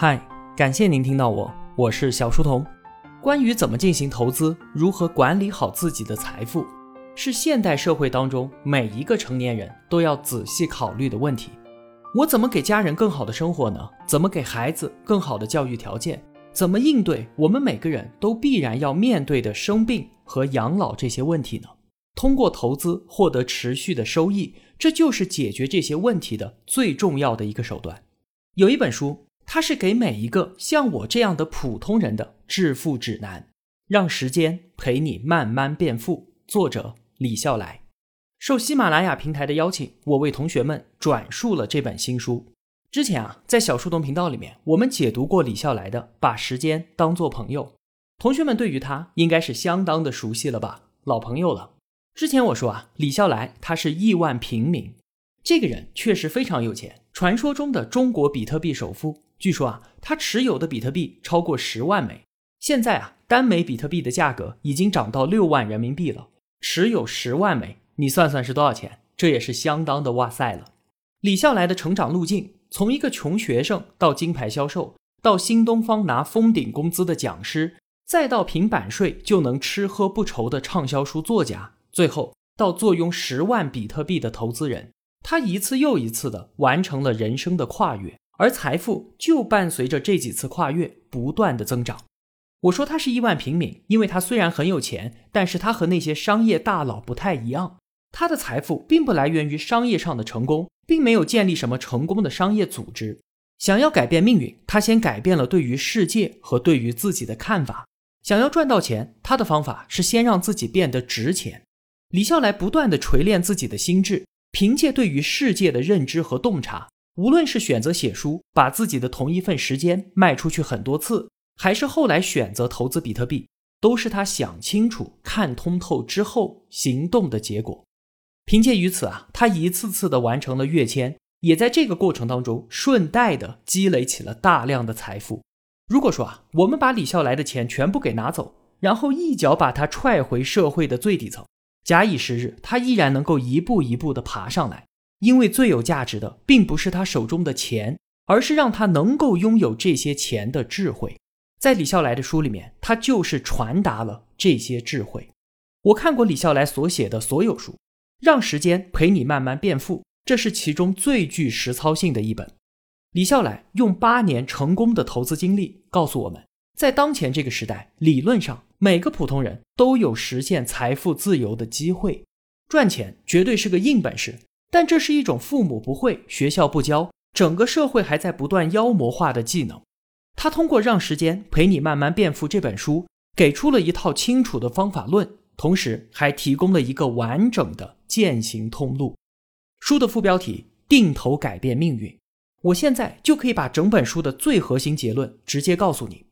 嗨，感谢您听到我，我是小书童。关于怎么进行投资，如何管理好自己的财富，是现代社会当中每一个成年人都要仔细考虑的问题。我怎么给家人更好的生活呢？怎么给孩子更好的教育条件？怎么应对我们每个人都必然要面对的生病和养老这些问题呢？通过投资获得持续的收益，这就是解决这些问题的最重要的一个手段。有一本书。它是给每一个像我这样的普通人的致富指南，让时间陪你慢慢变富。作者李笑来，受喜马拉雅平台的邀请，我为同学们转述了这本新书。之前啊，在小树洞频道里面，我们解读过李笑来的《把时间当做朋友》，同学们对于他应该是相当的熟悉了吧？老朋友了。之前我说啊，李笑来他是亿万平民，这个人确实非常有钱，传说中的中国比特币首富。据说啊，他持有的比特币超过十万枚。现在啊，单枚比特币的价格已经涨到六万人民币了。持有十万枚，你算算是多少钱？这也是相当的哇塞了。李笑来的成长路径，从一个穷学生到金牌销售，到新东方拿封顶工资的讲师，再到凭版税就能吃喝不愁的畅销书作家，最后到坐拥十万比特币的投资人，他一次又一次的完成了人生的跨越。而财富就伴随着这几次跨越不断的增长。我说他是亿万平民，因为他虽然很有钱，但是他和那些商业大佬不太一样。他的财富并不来源于商业上的成功，并没有建立什么成功的商业组织。想要改变命运，他先改变了对于世界和对于自己的看法。想要赚到钱，他的方法是先让自己变得值钱。李笑来不断的锤炼自己的心智，凭借对于世界的认知和洞察。无论是选择写书，把自己的同一份时间卖出去很多次，还是后来选择投资比特币，都是他想清楚、看通透之后行动的结果。凭借于此啊，他一次次的完成了跃迁，也在这个过程当中顺带的积累起了大量的财富。如果说啊，我们把李笑来的钱全部给拿走，然后一脚把他踹回社会的最底层，假以时日，他依然能够一步一步的爬上来。因为最有价值的，并不是他手中的钱，而是让他能够拥有这些钱的智慧。在李笑来的书里面，他就是传达了这些智慧。我看过李笑来所写的所有书，让时间陪你慢慢变富，这是其中最具实操性的一本。李笑来用八年成功的投资经历告诉我们，在当前这个时代，理论上每个普通人都有实现财富自由的机会。赚钱绝对是个硬本事。但这是一种父母不会、学校不教、整个社会还在不断妖魔化的技能。他通过《让时间陪你慢慢变富》这本书，给出了一套清楚的方法论，同时还提供了一个完整的践行通路。书的副标题：定投改变命运。我现在就可以把整本书的最核心结论直接告诉你：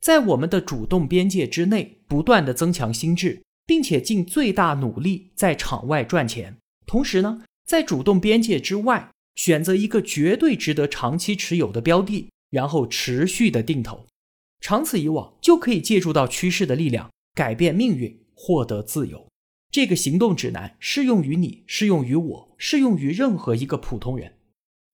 在我们的主动边界之内，不断的增强心智，并且尽最大努力在场外赚钱，同时呢。在主动边界之外，选择一个绝对值得长期持有的标的，然后持续的定投，长此以往，就可以借助到趋势的力量，改变命运，获得自由。这个行动指南适用于你，适用于我，适用于任何一个普通人。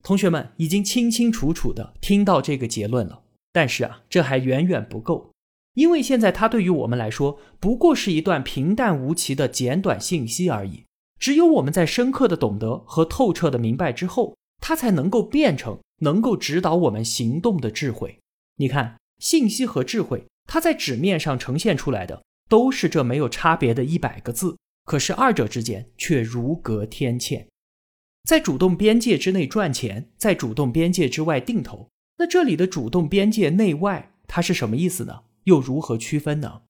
同学们已经清清楚楚的听到这个结论了，但是啊，这还远远不够，因为现在它对于我们来说，不过是一段平淡无奇的简短信息而已。只有我们在深刻的懂得和透彻的明白之后，它才能够变成能够指导我们行动的智慧。你看，信息和智慧，它在纸面上呈现出来的都是这没有差别的一百个字，可是二者之间却如隔天堑。在主动边界之内赚钱，在主动边界之外定投，那这里的主动边界内外，它是什么意思呢？又如何区分呢？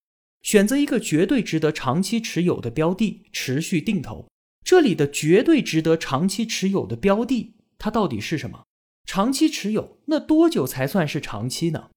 选择一个绝对值得长期持有的标的，持续定投。这里的绝对值得长期持有的标的，它到底是什么？长期持有，那多久才算是长期呢？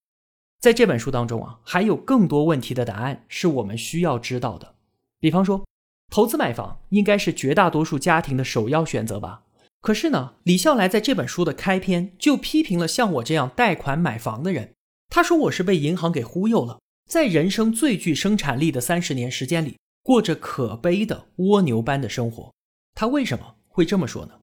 在这本书当中啊，还有更多问题的答案是我们需要知道的。比方说，投资买房应该是绝大多数家庭的首要选择吧？可是呢，李笑来在这本书的开篇就批评了像我这样贷款买房的人。他说我是被银行给忽悠了，在人生最具生产力的三十年时间里。过着可悲的蜗牛般的生活，他为什么会这么说呢？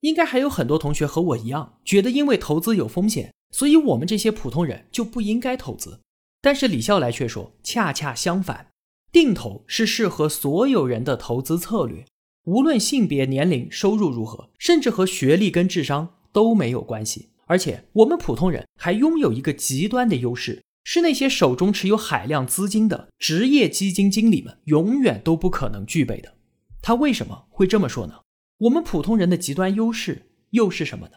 应该还有很多同学和我一样，觉得因为投资有风险，所以我们这些普通人就不应该投资。但是李笑来却说，恰恰相反，定投是适合所有人的投资策略，无论性别、年龄、收入如何，甚至和学历跟智商都没有关系。而且我们普通人还拥有一个极端的优势，是那些手中持有海量资金的职业基金经理们永远都不可能具备的。他为什么会这么说呢？我们普通人的极端优势又是什么呢？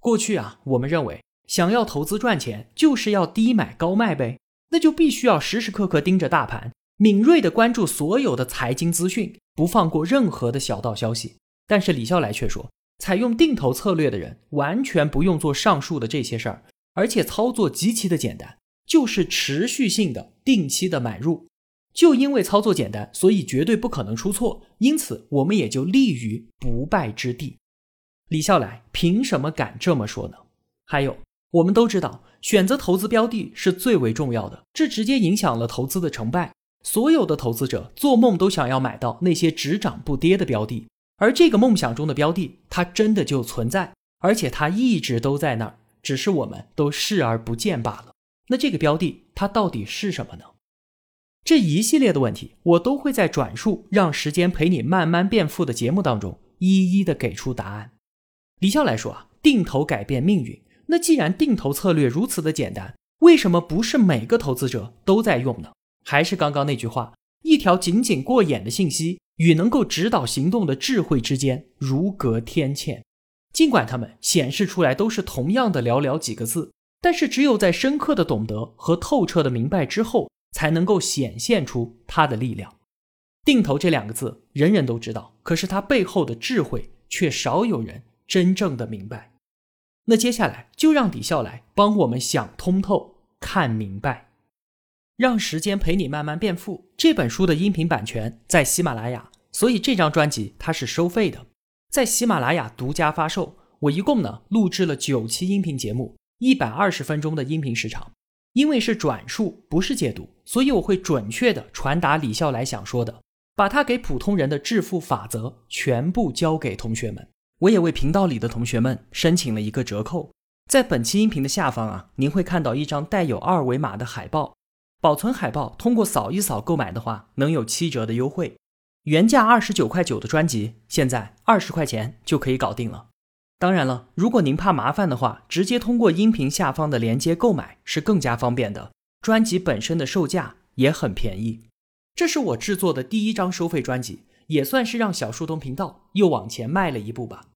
过去啊，我们认为。想要投资赚钱，就是要低买高卖呗，那就必须要时时刻刻盯着大盘，敏锐的关注所有的财经资讯，不放过任何的小道消息。但是李笑来却说，采用定投策略的人完全不用做上述的这些事儿，而且操作极其的简单，就是持续性的定期的买入。就因为操作简单，所以绝对不可能出错，因此我们也就立于不败之地。李笑来凭什么敢这么说呢？还有。我们都知道，选择投资标的是最为重要的，这直接影响了投资的成败。所有的投资者做梦都想要买到那些只涨不跌的标的，而这个梦想中的标的，它真的就存在，而且它一直都在那儿，只是我们都视而不见罢了。那这个标的它到底是什么呢？这一系列的问题，我都会在转述《让时间陪你慢慢变富》的节目当中一一的给出答案。李笑来说啊，定投改变命运。那既然定投策略如此的简单，为什么不是每个投资者都在用呢？还是刚刚那句话，一条仅仅过眼的信息与能够指导行动的智慧之间如隔天堑。尽管它们显示出来都是同样的寥寥几个字，但是只有在深刻的懂得和透彻的明白之后，才能够显现出它的力量。定投这两个字，人人都知道，可是它背后的智慧却少有人真正的明白。那接下来就让李笑来帮我们想通透、看明白，让时间陪你慢慢变富。这本书的音频版权在喜马拉雅，所以这张专辑它是收费的，在喜马拉雅独家发售。我一共呢录制了九期音频节目，一百二十分钟的音频时长。因为是转述，不是解读，所以我会准确的传达李笑来想说的，把他给普通人的致富法则全部交给同学们。我也为频道里的同学们申请了一个折扣，在本期音频的下方啊，您会看到一张带有二维码的海报，保存海报通过扫一扫购买的话，能有七折的优惠。原价二十九块九的专辑，现在二十块钱就可以搞定了。当然了，如果您怕麻烦的话，直接通过音频下方的链接购买是更加方便的。专辑本身的售价也很便宜，这是我制作的第一张收费专辑，也算是让小树洞频道又往前迈了一步吧。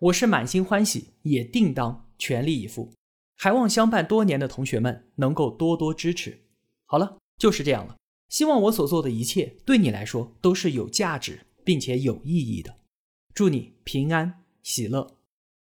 我是满心欢喜，也定当全力以赴。还望相伴多年的同学们能够多多支持。好了，就是这样了。希望我所做的一切对你来说都是有价值并且有意义的。祝你平安喜乐。